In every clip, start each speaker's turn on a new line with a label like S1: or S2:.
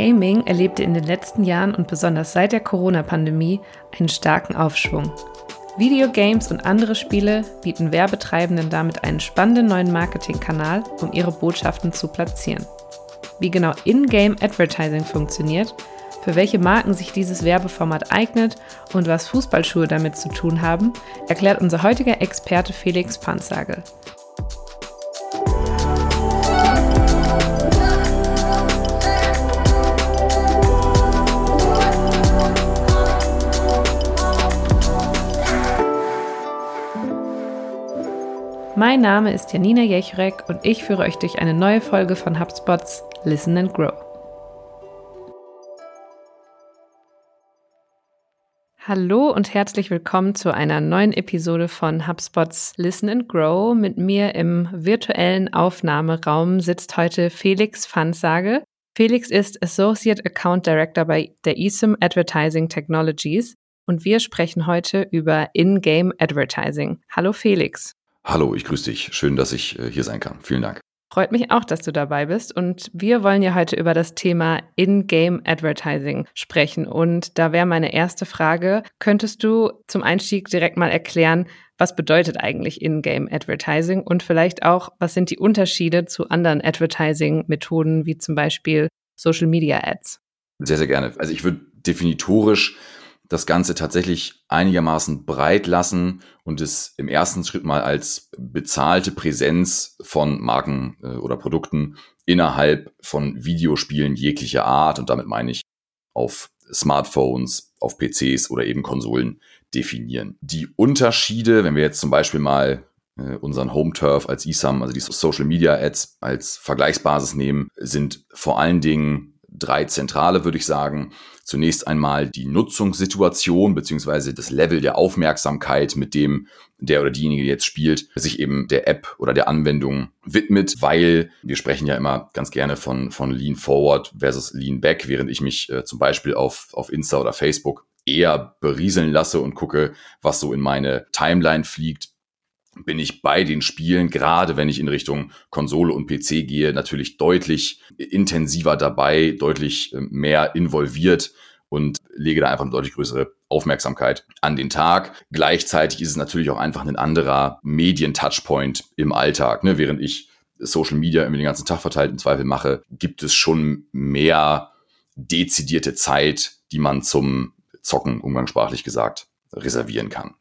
S1: Gaming erlebte in den letzten Jahren und besonders seit der Corona-Pandemie einen starken Aufschwung. Videogames und andere Spiele bieten Werbetreibenden damit einen spannenden neuen Marketingkanal, um ihre Botschaften zu platzieren. Wie genau In-Game Advertising funktioniert, für welche Marken sich dieses Werbeformat eignet und was Fußballschuhe damit zu tun haben, erklärt unser heutiger Experte Felix Panzagel. Mein Name ist Janina Jechrek und ich führe euch durch eine neue Folge von HubSpots Listen and Grow. Hallo und herzlich willkommen zu einer neuen Episode von HubSpots Listen and Grow. Mit mir im virtuellen Aufnahmeraum sitzt heute Felix Fansage. Felix ist Associate Account Director bei der eSIM Advertising Technologies und wir sprechen heute über In-Game Advertising. Hallo Felix.
S2: Hallo, ich grüße dich. Schön, dass ich äh, hier sein kann. Vielen Dank.
S1: Freut mich auch, dass du dabei bist. Und wir wollen ja heute über das Thema In-Game Advertising sprechen. Und da wäre meine erste Frage, könntest du zum Einstieg direkt mal erklären, was bedeutet eigentlich In-Game Advertising und vielleicht auch, was sind die Unterschiede zu anderen Advertising-Methoden wie zum Beispiel Social Media Ads?
S2: Sehr, sehr gerne. Also ich würde definitorisch das Ganze tatsächlich einigermaßen breit lassen und es im ersten Schritt mal als bezahlte Präsenz von Marken äh, oder Produkten innerhalb von Videospielen jeglicher Art und damit meine ich auf Smartphones, auf PCs oder eben Konsolen definieren. Die Unterschiede, wenn wir jetzt zum Beispiel mal äh, unseren Home Turf als ISAM, also die Social Media Ads als Vergleichsbasis nehmen, sind vor allen Dingen drei zentrale, würde ich sagen. Zunächst einmal die Nutzungssituation beziehungsweise das Level der Aufmerksamkeit, mit dem der oder diejenige jetzt spielt, sich eben der App oder der Anwendung widmet, weil wir sprechen ja immer ganz gerne von, von Lean Forward versus Lean Back, während ich mich äh, zum Beispiel auf, auf Insta oder Facebook eher berieseln lasse und gucke, was so in meine Timeline fliegt, bin ich bei den Spielen, gerade wenn ich in Richtung Konsole und PC gehe, natürlich deutlich intensiver dabei, deutlich ähm, mehr involviert und lege da einfach eine deutlich größere Aufmerksamkeit an den Tag. Gleichzeitig ist es natürlich auch einfach ein anderer Medien-Touchpoint im Alltag. Ne? Während ich Social Media immer den ganzen Tag verteilt im Zweifel mache, gibt es schon mehr dezidierte Zeit, die man zum Zocken, umgangssprachlich gesagt, reservieren kann.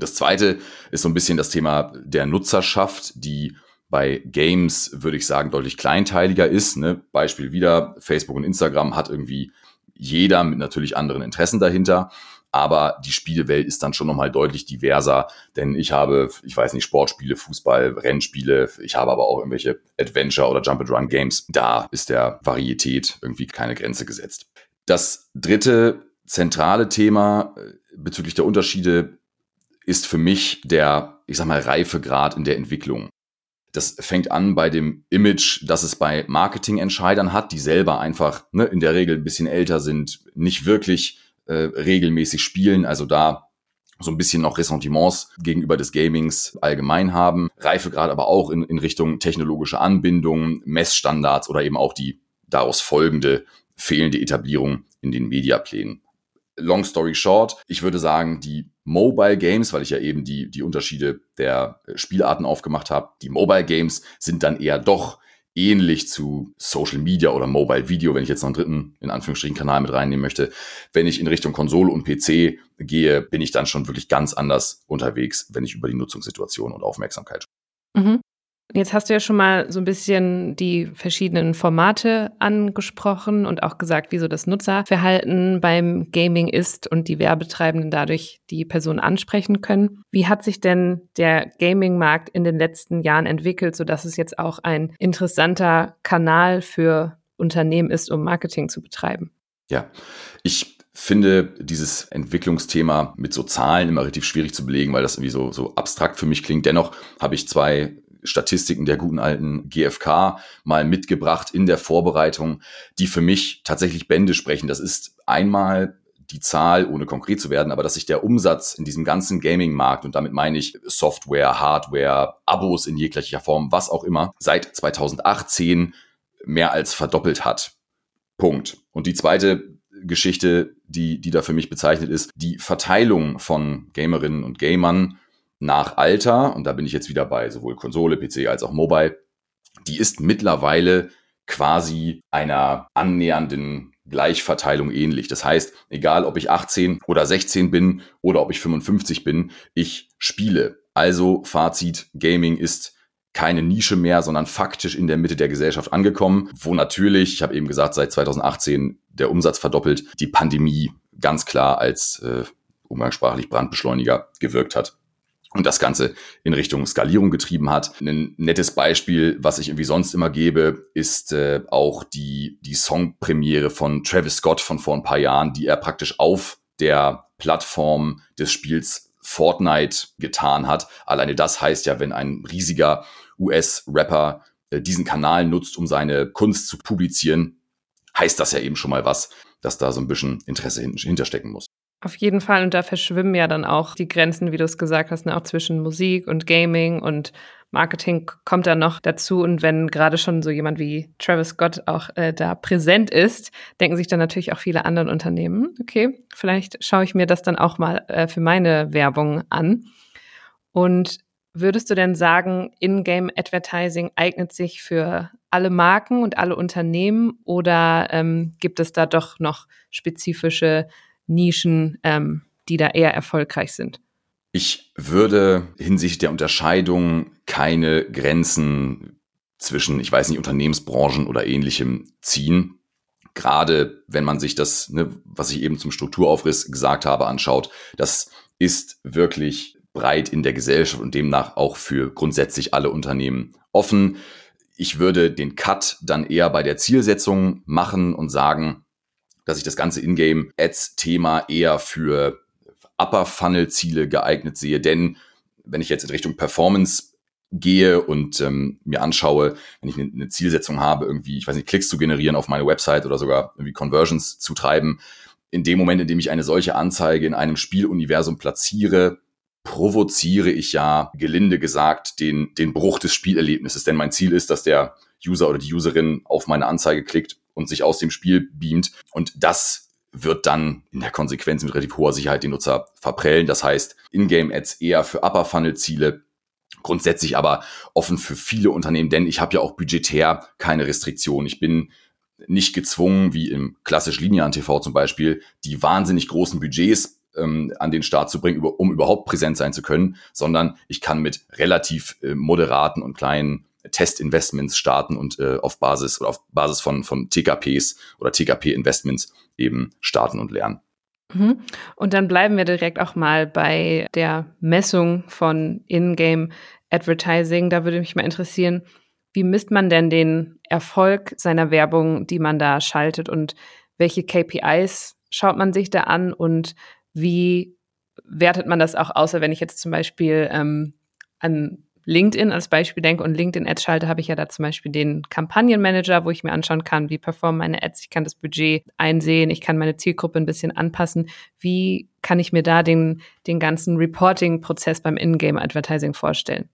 S2: Das zweite ist so ein bisschen das Thema der Nutzerschaft, die bei Games, würde ich sagen, deutlich kleinteiliger ist. Ne? Beispiel wieder, Facebook und Instagram hat irgendwie jeder mit natürlich anderen Interessen dahinter. Aber die Spielewelt ist dann schon nochmal deutlich diverser, denn ich habe, ich weiß nicht, Sportspiele, Fußball, Rennspiele, ich habe aber auch irgendwelche Adventure- oder Jump-and-Run-Games. Da ist der Varietät irgendwie keine Grenze gesetzt. Das dritte zentrale Thema äh, bezüglich der Unterschiede ist für mich der, ich sag mal, Reifegrad in der Entwicklung. Das fängt an bei dem Image, das es bei Marketingentscheidern hat, die selber einfach ne, in der Regel ein bisschen älter sind, nicht wirklich äh, regelmäßig spielen, also da so ein bisschen noch Ressentiments gegenüber des Gamings allgemein haben. Reifegrad aber auch in, in Richtung technologische Anbindung, Messstandards oder eben auch die daraus folgende fehlende Etablierung in den Mediaplänen. Long story short, ich würde sagen, die Mobile Games, weil ich ja eben die, die Unterschiede der Spielarten aufgemacht habe, die Mobile Games sind dann eher doch ähnlich zu Social Media oder Mobile Video, wenn ich jetzt noch einen dritten, in Anführungsstrichen, Kanal mit reinnehmen möchte. Wenn ich in Richtung Konsole und PC gehe, bin ich dann schon wirklich ganz anders unterwegs, wenn ich über die Nutzungssituation und Aufmerksamkeit spreche.
S1: Mhm. Jetzt hast du ja schon mal so ein bisschen die verschiedenen Formate angesprochen und auch gesagt, wieso das Nutzerverhalten beim Gaming ist und die Werbetreibenden dadurch die Person ansprechen können. Wie hat sich denn der Gaming-Markt in den letzten Jahren entwickelt, sodass es jetzt auch ein interessanter Kanal für Unternehmen ist, um Marketing zu betreiben?
S2: Ja, ich finde dieses Entwicklungsthema mit so Zahlen immer relativ schwierig zu belegen, weil das irgendwie so, so abstrakt für mich klingt. Dennoch habe ich zwei Statistiken der guten alten GfK mal mitgebracht in der Vorbereitung, die für mich tatsächlich Bände sprechen. Das ist einmal die Zahl, ohne konkret zu werden, aber dass sich der Umsatz in diesem ganzen Gaming-Markt, und damit meine ich Software, Hardware, Abos in jeglicher Form, was auch immer, seit 2018 mehr als verdoppelt hat. Punkt. Und die zweite Geschichte, die, die da für mich bezeichnet ist, die Verteilung von Gamerinnen und Gamern nach Alter, und da bin ich jetzt wieder bei sowohl Konsole, PC als auch Mobile, die ist mittlerweile quasi einer annähernden Gleichverteilung ähnlich. Das heißt, egal ob ich 18 oder 16 bin oder ob ich 55 bin, ich spiele. Also Fazit, Gaming ist keine Nische mehr, sondern faktisch in der Mitte der Gesellschaft angekommen, wo natürlich, ich habe eben gesagt, seit 2018 der Umsatz verdoppelt, die Pandemie ganz klar als äh, umgangssprachlich Brandbeschleuniger gewirkt hat und das Ganze in Richtung Skalierung getrieben hat. Ein nettes Beispiel, was ich irgendwie sonst immer gebe, ist äh, auch die, die Songpremiere von Travis Scott von vor ein paar Jahren, die er praktisch auf der Plattform des Spiels Fortnite getan hat. Alleine das heißt ja, wenn ein riesiger US-Rapper äh, diesen Kanal nutzt, um seine Kunst zu publizieren, heißt das ja eben schon mal was, dass da so ein bisschen Interesse hinterstecken muss.
S1: Auf jeden Fall. Und da verschwimmen ja dann auch die Grenzen, wie du es gesagt hast, ne, auch zwischen Musik und Gaming und Marketing kommt da noch dazu. Und wenn gerade schon so jemand wie Travis Scott auch äh, da präsent ist, denken sich dann natürlich auch viele andere Unternehmen, okay, vielleicht schaue ich mir das dann auch mal äh, für meine Werbung an. Und würdest du denn sagen, In-Game Advertising eignet sich für alle Marken und alle Unternehmen oder ähm, gibt es da doch noch spezifische Nischen, ähm, die da eher erfolgreich sind?
S2: Ich würde hinsichtlich der Unterscheidung keine Grenzen zwischen, ich weiß nicht, Unternehmensbranchen oder ähnlichem ziehen. Gerade wenn man sich das, ne, was ich eben zum Strukturaufriss gesagt habe, anschaut, das ist wirklich breit in der Gesellschaft und demnach auch für grundsätzlich alle Unternehmen offen. Ich würde den Cut dann eher bei der Zielsetzung machen und sagen, dass ich das ganze Ingame-Ads-Thema eher für Upper-Funnel-Ziele geeignet sehe. Denn wenn ich jetzt in Richtung Performance gehe und ähm, mir anschaue, wenn ich eine, eine Zielsetzung habe, irgendwie, ich weiß nicht, Klicks zu generieren auf meine Website oder sogar irgendwie Conversions zu treiben, in dem Moment, in dem ich eine solche Anzeige in einem Spieluniversum platziere, provoziere ich ja, gelinde gesagt, den, den Bruch des Spielerlebnisses. Denn mein Ziel ist, dass der User oder die Userin auf meine Anzeige klickt und sich aus dem Spiel beamt. Und das wird dann in der Konsequenz mit relativ hoher Sicherheit den Nutzer verprellen. Das heißt, Ingame-Ads eher für Upper-Funnel-Ziele, grundsätzlich aber offen für viele Unternehmen, denn ich habe ja auch budgetär keine Restriktionen. Ich bin nicht gezwungen, wie im klassisch linearen TV zum Beispiel, die wahnsinnig großen Budgets ähm, an den Start zu bringen, um überhaupt präsent sein zu können, sondern ich kann mit relativ äh, moderaten und kleinen Testinvestments starten und äh, auf Basis oder auf Basis von, von TKPs oder TKP-Investments eben starten und lernen.
S1: Mhm. Und dann bleiben wir direkt auch mal bei der Messung von In-Game Advertising. Da würde mich mal interessieren, wie misst man denn den Erfolg seiner Werbung, die man da schaltet und welche KPIs schaut man sich da an und wie wertet man das auch außer wenn ich jetzt zum Beispiel ähm, an LinkedIn als Beispiel denke und LinkedIn-Ads schalte, habe ich ja da zum Beispiel den Kampagnenmanager, wo ich mir anschauen kann, wie performen meine Ads. Ich kann das Budget einsehen, ich kann meine Zielgruppe ein bisschen anpassen. Wie kann ich mir da den, den ganzen Reporting-Prozess beim In-Game-Advertising vorstellen?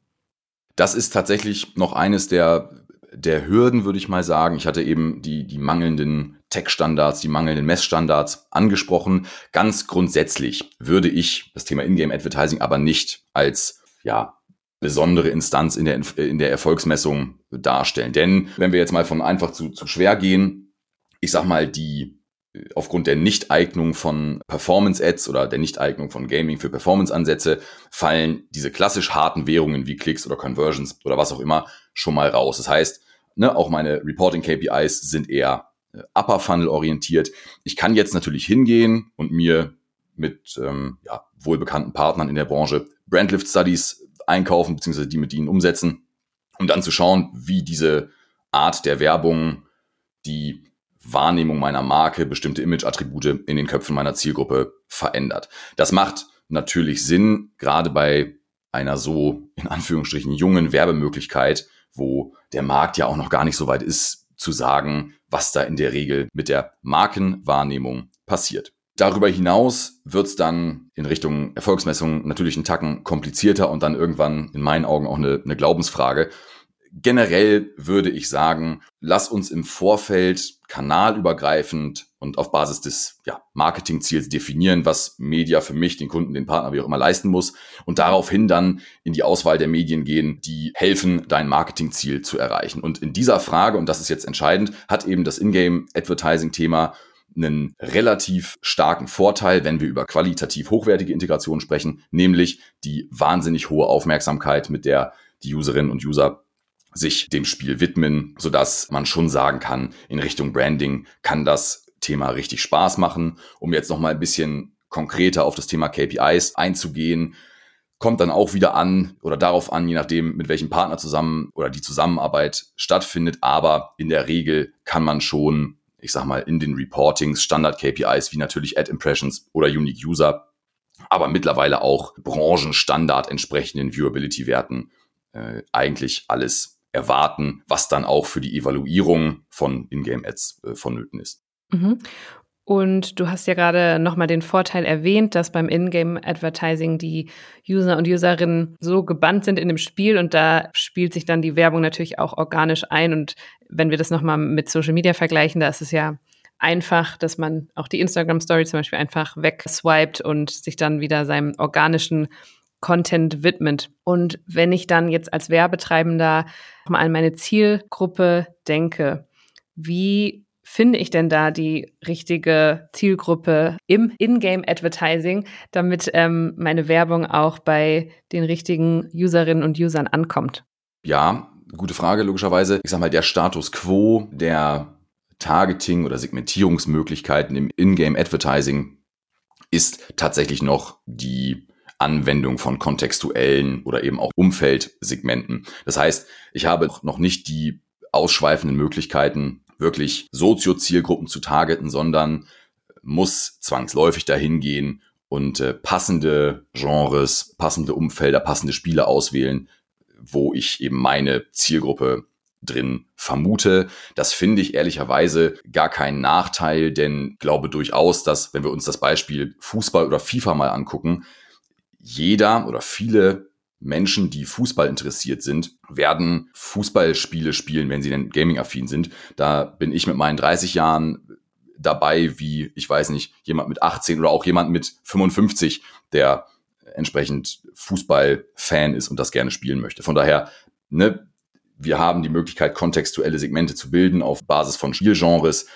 S2: Das ist tatsächlich noch eines der, der Hürden, würde ich mal sagen. Ich hatte eben die, die mangelnden Tech-Standards, die mangelnden Messstandards angesprochen. Ganz grundsätzlich würde ich das Thema In-Game-Advertising aber nicht als ja, besondere Instanz in der, in der Erfolgsmessung darstellen. Denn wenn wir jetzt mal von einfach zu, zu schwer gehen, ich sag mal, die aufgrund der Nichteignung von Performance-Ads oder der Nichteignung von Gaming für Performance-Ansätze fallen diese klassisch harten Währungen wie Klicks oder Conversions oder was auch immer schon mal raus. Das heißt, ne, auch meine Reporting-KPIs sind eher äh, Upper Funnel orientiert. Ich kann jetzt natürlich hingehen und mir mit ähm, ja, wohlbekannten Partnern in der Branche Brandlift Studies einkaufen, beziehungsweise die mit ihnen umsetzen, um dann zu schauen, wie diese Art der Werbung die Wahrnehmung meiner Marke, bestimmte Image-Attribute in den Köpfen meiner Zielgruppe verändert. Das macht natürlich Sinn, gerade bei einer so in Anführungsstrichen jungen Werbemöglichkeit, wo der Markt ja auch noch gar nicht so weit ist, zu sagen, was da in der Regel mit der Markenwahrnehmung passiert. Darüber hinaus wird es dann in Richtung Erfolgsmessung natürlich einen Tacken komplizierter und dann irgendwann in meinen Augen auch eine, eine Glaubensfrage. generell würde ich sagen, lass uns im Vorfeld kanalübergreifend und auf Basis des ja, Marketingziels definieren, was Media für mich, den Kunden, den Partner, wie auch immer leisten muss und daraufhin dann in die Auswahl der Medien gehen, die helfen, dein Marketingziel zu erreichen. Und in dieser Frage, und das ist jetzt entscheidend, hat eben das Ingame-Advertising-Thema einen relativ starken Vorteil, wenn wir über qualitativ hochwertige Integration sprechen, nämlich die wahnsinnig hohe Aufmerksamkeit, mit der die Userinnen und User sich dem Spiel widmen, sodass man schon sagen kann, in Richtung Branding kann das Thema richtig Spaß machen. Um jetzt noch mal ein bisschen konkreter auf das Thema KPIs einzugehen, kommt dann auch wieder an oder darauf an, je nachdem, mit welchem Partner zusammen oder die Zusammenarbeit stattfindet. Aber in der Regel kann man schon, ich sag mal, in den Reportings Standard-KPIs wie natürlich Ad Impressions oder Unique User, aber mittlerweile auch Branchenstandard entsprechenden Viewability-Werten äh, eigentlich alles erwarten, was dann auch für die Evaluierung von Ingame-Ads äh, vonnöten ist.
S1: Mhm. Und du hast ja gerade nochmal den Vorteil erwähnt, dass beim Ingame-Advertising die User und Userinnen so gebannt sind in dem Spiel und da spielt sich dann die Werbung natürlich auch organisch ein. Und wenn wir das nochmal mit Social Media vergleichen, da ist es ja einfach, dass man auch die Instagram Story zum Beispiel einfach wegswiped und sich dann wieder seinem organischen Content widmet. Und wenn ich dann jetzt als Werbetreibender mal an meine Zielgruppe denke, wie finde ich denn da die richtige Zielgruppe im Ingame Advertising, damit ähm, meine Werbung auch bei den richtigen Userinnen und Usern ankommt?
S2: Ja, gute Frage, logischerweise. Ich sag mal, der Status quo der Targeting- oder Segmentierungsmöglichkeiten im Ingame Advertising ist tatsächlich noch die Anwendung von kontextuellen oder eben auch Umfeldsegmenten. Das heißt, ich habe noch nicht die ausschweifenden Möglichkeiten, wirklich Sozio-Zielgruppen zu targeten, sondern muss zwangsläufig dahin gehen und äh, passende Genres, passende Umfelder, passende Spiele auswählen, wo ich eben meine Zielgruppe drin vermute. Das finde ich ehrlicherweise gar keinen Nachteil, denn glaube durchaus, dass, wenn wir uns das Beispiel Fußball oder FIFA mal angucken, jeder oder viele Menschen, die Fußball interessiert sind, werden Fußballspiele spielen, wenn sie denn gaming-affin sind. Da bin ich mit meinen 30 Jahren dabei, wie, ich weiß nicht, jemand mit 18 oder auch jemand mit 55, der entsprechend Fußball-Fan ist und das gerne spielen möchte. Von daher, ne, wir haben die Möglichkeit, kontextuelle Segmente zu bilden auf Basis von Spielgenres,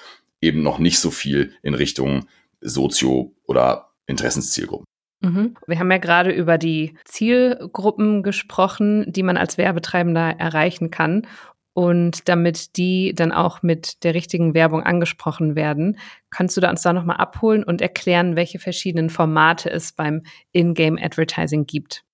S2: eben noch nicht so viel in Richtung Sozio- oder Interessenszielgruppen.
S1: Mhm. Wir haben ja gerade über die Zielgruppen gesprochen, die man als Werbetreibender erreichen kann. Und damit die dann auch mit der richtigen Werbung angesprochen werden, kannst du da uns da nochmal abholen und erklären, welche verschiedenen Formate es beim In-Game Advertising gibt?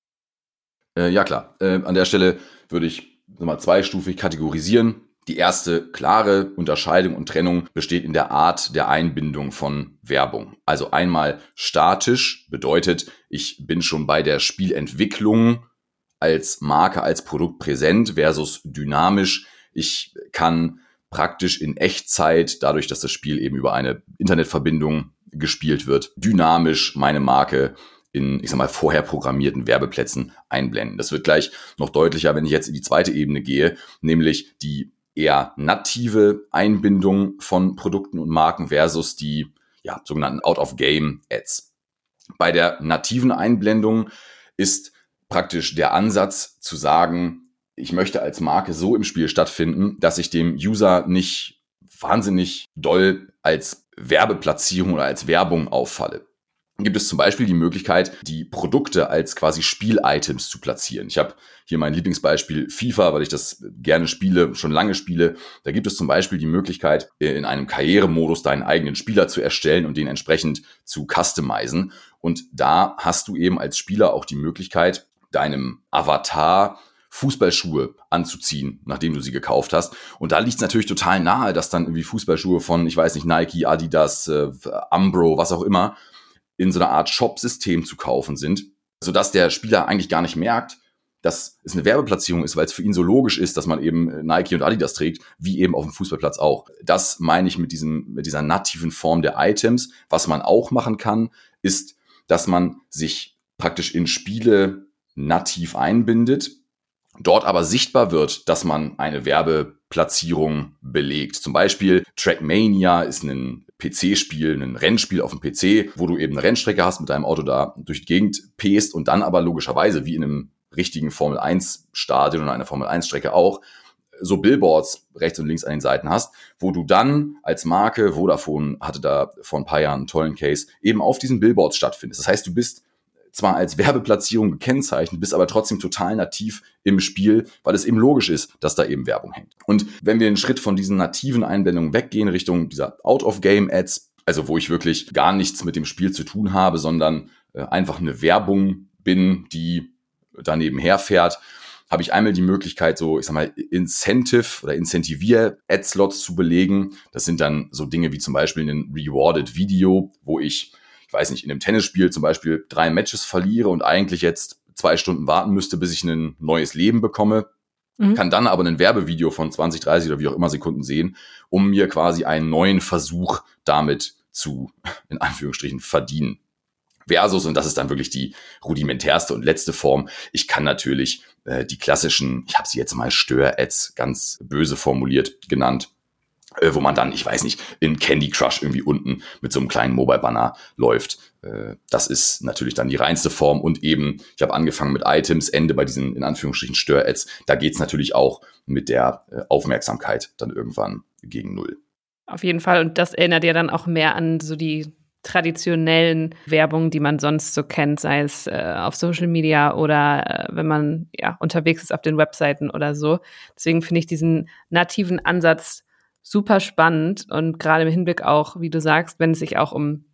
S2: Äh, ja, klar. Äh, an der Stelle würde ich mal zweistufig kategorisieren. Die erste klare Unterscheidung und Trennung besteht in der Art der Einbindung von Werbung. Also einmal statisch bedeutet, ich bin schon bei der Spielentwicklung als Marke, als Produkt präsent versus dynamisch. Ich kann praktisch in Echtzeit, dadurch, dass das Spiel eben über eine Internetverbindung gespielt wird, dynamisch meine Marke in, ich sag mal, vorher programmierten Werbeplätzen einblenden. Das wird gleich noch deutlicher, wenn ich jetzt in die zweite Ebene gehe, nämlich die eher native Einbindung von Produkten und Marken versus die ja, sogenannten Out-of-Game-Ads. Bei der nativen Einblendung ist praktisch der Ansatz zu sagen, ich möchte als Marke so im Spiel stattfinden, dass ich dem User nicht wahnsinnig doll als Werbeplatzierung oder als Werbung auffalle gibt es zum Beispiel die Möglichkeit, die Produkte als quasi Spiel-Items zu platzieren. Ich habe hier mein Lieblingsbeispiel FIFA, weil ich das gerne spiele, schon lange spiele. Da gibt es zum Beispiel die Möglichkeit, in einem Karrieremodus deinen eigenen Spieler zu erstellen und den entsprechend zu customizen. Und da hast du eben als Spieler auch die Möglichkeit, deinem Avatar Fußballschuhe anzuziehen, nachdem du sie gekauft hast. Und da liegt es natürlich total nahe, dass dann irgendwie Fußballschuhe von, ich weiß nicht, Nike, Adidas, äh, Umbro, was auch immer, in so einer Art Shop-System zu kaufen sind, sodass der Spieler eigentlich gar nicht merkt, dass es eine Werbeplatzierung ist, weil es für ihn so logisch ist, dass man eben äh, Nike und Adidas trägt, wie eben auf dem Fußballplatz auch. Das meine ich mit, diesem, mit dieser nativen Form der Items. Was man auch machen kann, ist, dass man sich praktisch in Spiele nativ einbindet dort aber sichtbar wird, dass man eine Werbeplatzierung belegt. Zum Beispiel Trackmania ist ein PC-Spiel, ein Rennspiel auf dem PC, wo du eben eine Rennstrecke hast mit deinem Auto da durch die Gegend pest und dann aber logischerweise wie in einem richtigen Formel 1 Stadion oder einer Formel 1 Strecke auch so Billboards rechts und links an den Seiten hast, wo du dann als Marke, Vodafone hatte da vor ein paar Jahren einen tollen Case, eben auf diesen Billboards stattfindest. Das heißt, du bist zwar als Werbeplatzierung gekennzeichnet, bist aber trotzdem total nativ im Spiel, weil es eben logisch ist, dass da eben Werbung hängt. Und wenn wir einen Schritt von diesen nativen Einblendungen weggehen Richtung dieser Out-of-Game-Ads, also wo ich wirklich gar nichts mit dem Spiel zu tun habe, sondern äh, einfach eine Werbung bin, die daneben herfährt, habe ich einmal die Möglichkeit, so, ich sag mal, Incentive oder Incentivier-Ad-Slots zu belegen. Das sind dann so Dinge wie zum Beispiel ein Rewarded Video, wo ich ich weiß nicht, in einem Tennisspiel zum Beispiel drei Matches verliere und eigentlich jetzt zwei Stunden warten müsste, bis ich ein neues Leben bekomme, mhm. kann dann aber ein Werbevideo von 20, 30 oder wie auch immer Sekunden sehen, um mir quasi einen neuen Versuch damit zu, in Anführungsstrichen, verdienen. Versus, und das ist dann wirklich die rudimentärste und letzte Form, ich kann natürlich äh, die klassischen, ich habe sie jetzt mal Stör-Ads ganz böse formuliert genannt, äh, wo man dann, ich weiß nicht, in Candy Crush irgendwie unten mit so einem kleinen Mobile-Banner läuft. Äh, das ist natürlich dann die reinste Form und eben, ich habe angefangen mit Items, Ende bei diesen in Anführungsstrichen Stör-Ads. Da geht's natürlich auch mit der äh, Aufmerksamkeit dann irgendwann gegen Null.
S1: Auf jeden Fall. Und das erinnert ja dann auch mehr an so die traditionellen Werbungen, die man sonst so kennt, sei es äh, auf Social Media oder äh, wenn man ja unterwegs ist auf den Webseiten oder so. Deswegen finde ich diesen nativen Ansatz super spannend und gerade im Hinblick auch, wie du sagst, wenn es sich auch um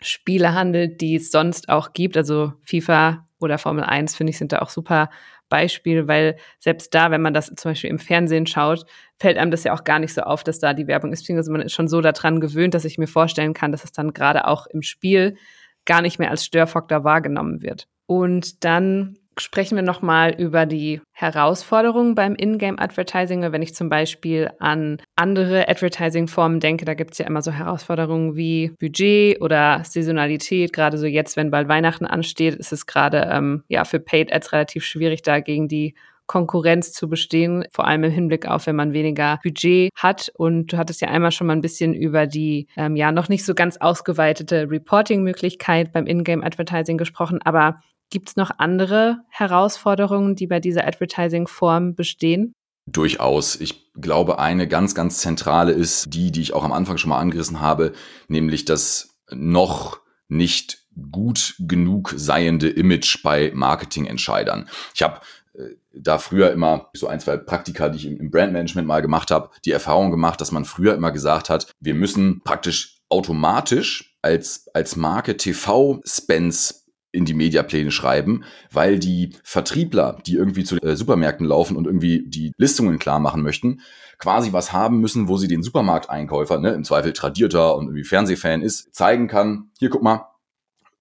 S1: Spiele handelt, die es sonst auch gibt, also FIFA oder Formel 1, finde ich, sind da auch super Beispiele, weil selbst da, wenn man das zum Beispiel im Fernsehen schaut, fällt einem das ja auch gar nicht so auf, dass da die Werbung ist, beziehungsweise man ist schon so daran gewöhnt, dass ich mir vorstellen kann, dass es dann gerade auch im Spiel gar nicht mehr als Störfaktor wahrgenommen wird. Und dann sprechen wir nochmal über die Herausforderungen beim Ingame-Advertising. Wenn ich zum Beispiel an andere Advertising-Formen denke, da gibt es ja immer so Herausforderungen wie Budget oder Saisonalität. Gerade so jetzt, wenn bald Weihnachten ansteht, ist es gerade ähm, ja für Paid Ads relativ schwierig, da gegen die Konkurrenz zu bestehen, vor allem im Hinblick auf, wenn man weniger Budget hat. Und du hattest ja einmal schon mal ein bisschen über die ähm, ja noch nicht so ganz ausgeweitete Reporting-Möglichkeit beim Ingame-Advertising gesprochen. Aber Gibt es noch andere Herausforderungen, die bei dieser Advertising-Form bestehen?
S2: Durchaus. Ich glaube, eine ganz, ganz zentrale ist die, die ich auch am Anfang schon mal angerissen habe, nämlich das noch nicht gut genug seiende Image bei Marketingentscheidern. Ich habe äh, da früher immer so ein, zwei Praktika, die ich im, Brandmanagement mal gemacht habe, die Erfahrung gemacht, dass man früher immer gesagt hat, wir müssen praktisch automatisch als, als Marke TV-Spends in die Mediapläne schreiben, weil die Vertriebler, die irgendwie zu äh, Supermärkten laufen und irgendwie die Listungen klar machen möchten, quasi was haben müssen, wo sie den Supermarkteinkäufer, ne, im Zweifel tradierter und irgendwie Fernsehfan ist, zeigen kann, hier guck mal,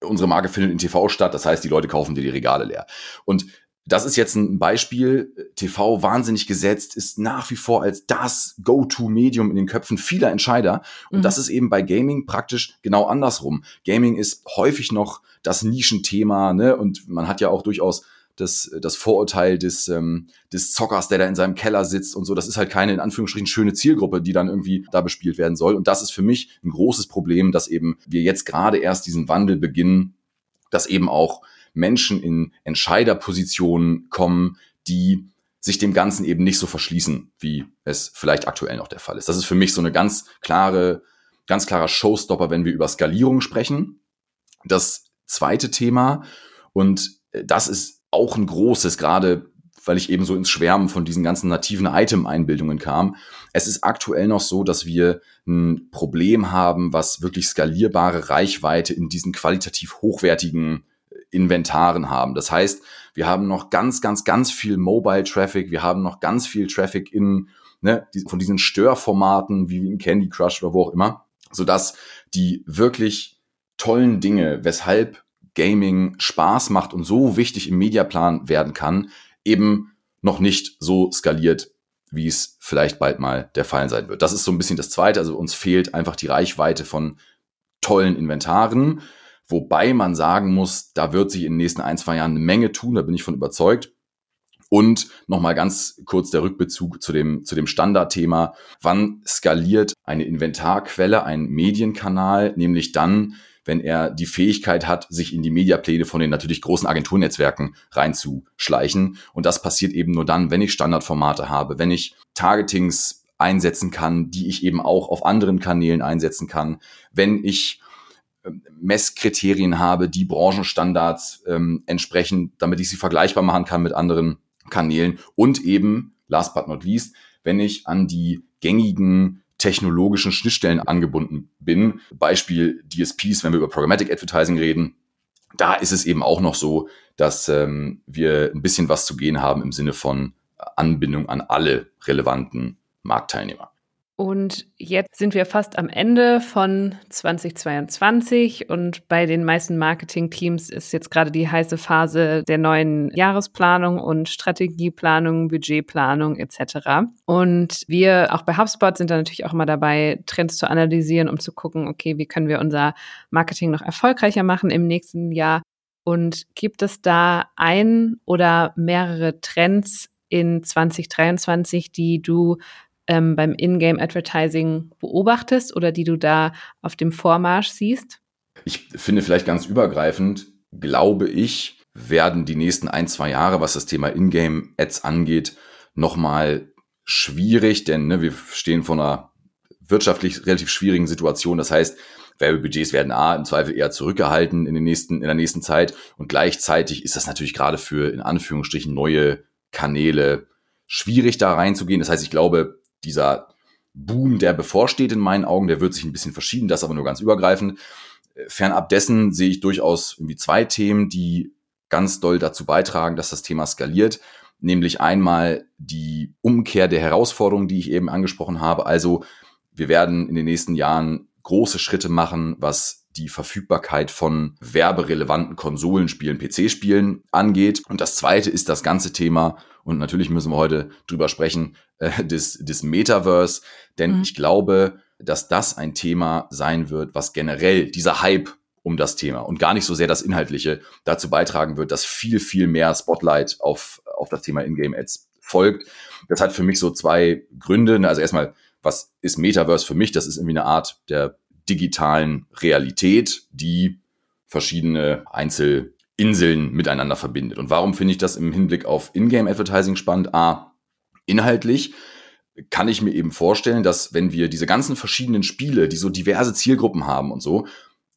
S2: unsere Marke findet in TV statt, das heißt, die Leute kaufen dir die Regale leer. Und das ist jetzt ein Beispiel. TV wahnsinnig gesetzt, ist nach wie vor als das Go-To-Medium in den Köpfen vieler Entscheider. Und mhm. das ist eben bei Gaming praktisch genau andersrum. Gaming ist häufig noch das Nischenthema, ne? Und man hat ja auch durchaus das, das Vorurteil des, ähm, des Zockers, der da in seinem Keller sitzt und so. Das ist halt keine, in Anführungsstrichen, schöne Zielgruppe, die dann irgendwie da bespielt werden soll. Und das ist für mich ein großes Problem, dass eben wir jetzt gerade erst diesen Wandel beginnen, dass eben auch Menschen in Entscheiderpositionen kommen, die sich dem Ganzen eben nicht so verschließen, wie es vielleicht aktuell noch der Fall ist. Das ist für mich so eine ganz klare, ganz klarer Showstopper, wenn wir über Skalierung sprechen. Das zweite Thema, und das ist auch ein großes, gerade weil ich eben so ins Schwärmen von diesen ganzen nativen Item-Einbildungen kam. Es ist aktuell noch so, dass wir ein Problem haben, was wirklich skalierbare Reichweite in diesen qualitativ hochwertigen Inventaren haben. Das heißt, wir haben noch ganz, ganz, ganz viel Mobile Traffic, wir haben noch ganz viel Traffic in, ne, von diesen Störformaten wie in Candy Crush oder wo auch immer, sodass die wirklich tollen Dinge, weshalb Gaming Spaß macht und so wichtig im Mediaplan werden kann, eben noch nicht so skaliert, wie es vielleicht bald mal der Fall sein wird. Das ist so ein bisschen das Zweite. Also uns fehlt einfach die Reichweite von tollen Inventaren. Wobei man sagen muss, da wird sich in den nächsten ein, zwei Jahren eine Menge tun, da bin ich von überzeugt. Und nochmal ganz kurz der Rückbezug zu dem, zu dem Standardthema. Wann skaliert eine Inventarquelle, ein Medienkanal? Nämlich dann, wenn er die Fähigkeit hat, sich in die Mediapläne von den natürlich großen Agenturnetzwerken reinzuschleichen. Und das passiert eben nur dann, wenn ich Standardformate habe, wenn ich Targetings einsetzen kann, die ich eben auch auf anderen Kanälen einsetzen kann, wenn ich Messkriterien habe, die Branchenstandards ähm, entsprechen, damit ich sie vergleichbar machen kann mit anderen Kanälen und eben, last but not least, wenn ich an die gängigen technologischen Schnittstellen angebunden bin. Beispiel DSPs, wenn wir über Programmatic Advertising reden. Da ist es eben auch noch so, dass ähm, wir ein bisschen was zu gehen haben im Sinne von Anbindung an alle relevanten Marktteilnehmer.
S1: Und jetzt sind wir fast am Ende von 2022 und bei den meisten Marketing-Teams ist jetzt gerade die heiße Phase der neuen Jahresplanung und Strategieplanung, Budgetplanung etc. Und wir auch bei HubSpot sind da natürlich auch immer dabei, Trends zu analysieren, um zu gucken, okay, wie können wir unser Marketing noch erfolgreicher machen im nächsten Jahr? Und gibt es da ein oder mehrere Trends in 2023, die du ähm, beim Ingame Advertising beobachtest oder die du da auf dem Vormarsch siehst?
S2: Ich finde vielleicht ganz übergreifend, glaube ich, werden die nächsten ein, zwei Jahre, was das Thema Ingame Ads angeht, nochmal schwierig, denn ne, wir stehen vor einer wirtschaftlich relativ schwierigen Situation. Das heißt, Werbebudgets werden A im Zweifel eher zurückgehalten in, den nächsten, in der nächsten Zeit und gleichzeitig ist das natürlich gerade für in Anführungsstrichen neue Kanäle schwierig da reinzugehen. Das heißt, ich glaube, dieser Boom, der bevorsteht in meinen Augen, der wird sich ein bisschen verschieben, das aber nur ganz übergreifend. Fernab dessen sehe ich durchaus irgendwie zwei Themen, die ganz doll dazu beitragen, dass das Thema skaliert. Nämlich einmal die Umkehr der Herausforderungen, die ich eben angesprochen habe. Also wir werden in den nächsten Jahren große Schritte machen, was die Verfügbarkeit von werberelevanten Konsolenspielen, PC-Spielen angeht. Und das zweite ist das ganze Thema, und natürlich müssen wir heute drüber sprechen, äh, des, des Metaverse, denn mhm. ich glaube, dass das ein Thema sein wird, was generell dieser Hype um das Thema und gar nicht so sehr das Inhaltliche dazu beitragen wird, dass viel, viel mehr Spotlight auf, auf das Thema Ingame-Ads folgt. Das hat für mich so zwei Gründe. Also erstmal, was ist Metaverse für mich? Das ist irgendwie eine Art der digitalen Realität, die verschiedene Einzelinseln miteinander verbindet. Und warum finde ich das im Hinblick auf Ingame Advertising spannend? A, inhaltlich kann ich mir eben vorstellen, dass wenn wir diese ganzen verschiedenen Spiele, die so diverse Zielgruppen haben und so,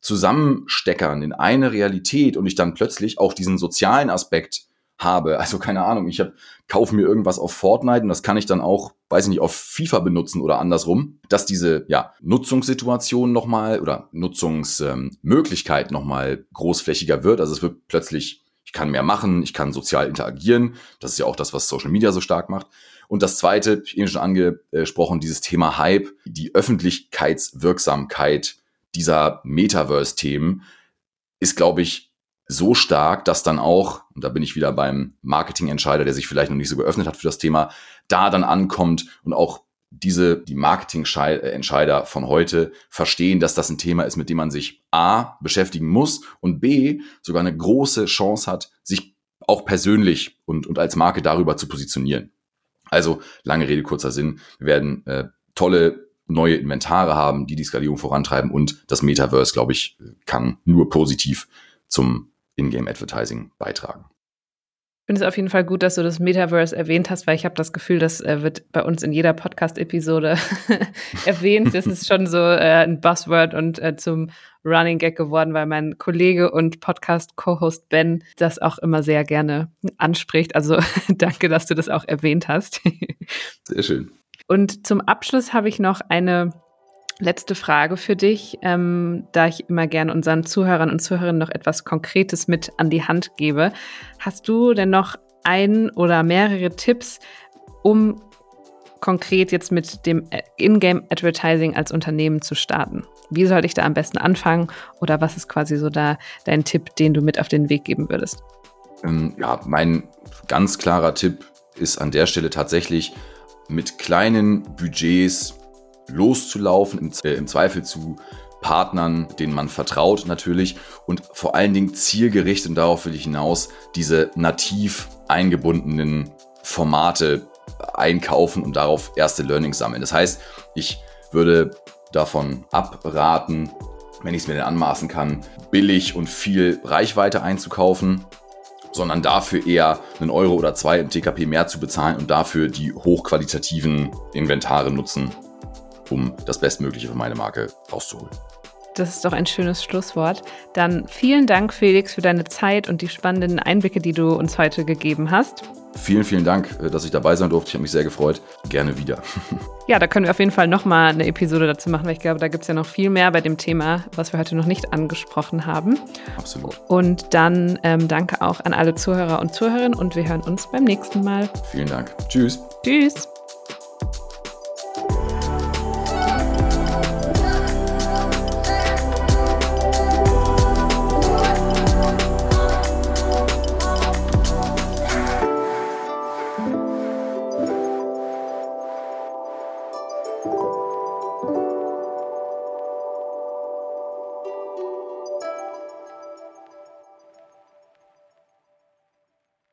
S2: zusammensteckern in eine Realität und ich dann plötzlich auch diesen sozialen Aspekt habe. Also keine Ahnung, ich hab, kaufe mir irgendwas auf Fortnite und das kann ich dann auch, weiß ich nicht, auf FIFA benutzen oder andersrum, dass diese ja, Nutzungssituation nochmal oder Nutzungsmöglichkeit ähm, nochmal großflächiger wird. Also es wird plötzlich, ich kann mehr machen, ich kann sozial interagieren. Das ist ja auch das, was Social Media so stark macht. Und das zweite, ich eben schon angesprochen, dieses Thema Hype, die Öffentlichkeitswirksamkeit dieser Metaverse-Themen ist, glaube ich, so stark, dass dann auch, und da bin ich wieder beim Marketingentscheider, der sich vielleicht noch nicht so geöffnet hat für das Thema, da dann ankommt und auch diese, die Marketingentscheider von heute verstehen, dass das ein Thema ist, mit dem man sich A, beschäftigen muss und B, sogar eine große Chance hat, sich auch persönlich und, und als Marke darüber zu positionieren. Also, lange Rede, kurzer Sinn. Wir werden äh, tolle neue Inventare haben, die die Skalierung vorantreiben und das Metaverse, glaube ich, kann nur positiv zum in-Game-Advertising beitragen.
S1: Ich finde es auf jeden Fall gut, dass du das Metaverse erwähnt hast, weil ich habe das Gefühl, das äh, wird bei uns in jeder Podcast-Episode erwähnt. Das ist schon so äh, ein Buzzword und äh, zum Running Gag geworden, weil mein Kollege und Podcast-Co-Host Ben das auch immer sehr gerne anspricht. Also danke, dass du das auch erwähnt hast.
S2: sehr schön.
S1: Und zum Abschluss habe ich noch eine Letzte Frage für dich, ähm, da ich immer gerne unseren Zuhörern und Zuhörerinnen noch etwas Konkretes mit an die Hand gebe. Hast du denn noch ein oder mehrere Tipps, um konkret jetzt mit dem äh, Ingame Advertising als Unternehmen zu starten? Wie sollte ich da am besten anfangen oder was ist quasi so da dein Tipp, den du mit auf den Weg geben würdest?
S2: Ähm, ja, mein ganz klarer Tipp ist an der Stelle tatsächlich mit kleinen Budgets loszulaufen, im, äh, im Zweifel zu Partnern, denen man vertraut natürlich und vor allen Dingen zielgerichtet, und darauf will ich hinaus, diese nativ eingebundenen Formate einkaufen und darauf erste Learnings sammeln. Das heißt, ich würde davon abraten, wenn ich es mir denn anmaßen kann, billig und viel Reichweite einzukaufen, sondern dafür eher einen Euro oder zwei im TKP mehr zu bezahlen und dafür die hochqualitativen Inventare nutzen, um das Bestmögliche für meine Marke rauszuholen.
S1: Das ist doch ein schönes Schlusswort. Dann vielen Dank, Felix, für deine Zeit und die spannenden Einblicke, die du uns heute gegeben hast.
S2: Vielen, vielen Dank, äh, dass ich dabei sein durfte. Ich habe mich sehr gefreut. Gerne wieder.
S1: Ja, da können wir auf jeden Fall nochmal eine Episode dazu machen, weil ich glaube, da gibt es ja noch viel mehr bei dem Thema, was wir heute noch nicht angesprochen haben.
S2: Absolut.
S1: Und dann ähm, danke auch an alle Zuhörer und Zuhörerinnen und wir hören uns beim nächsten Mal.
S2: Vielen Dank. Tschüss.
S1: Tschüss.